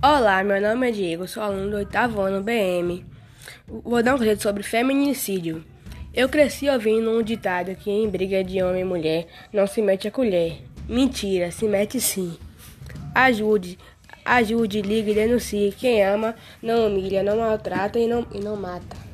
Olá, meu nome é Diego, sou aluno do oitavo ano BM. Vou dar um conceito sobre feminicídio. Eu cresci ouvindo um ditado que em briga de homem e mulher não se mete a colher. Mentira, se mete sim. Ajude, ajude, ligue e denuncie. Quem ama, não humilha, não maltrata e não, e não mata.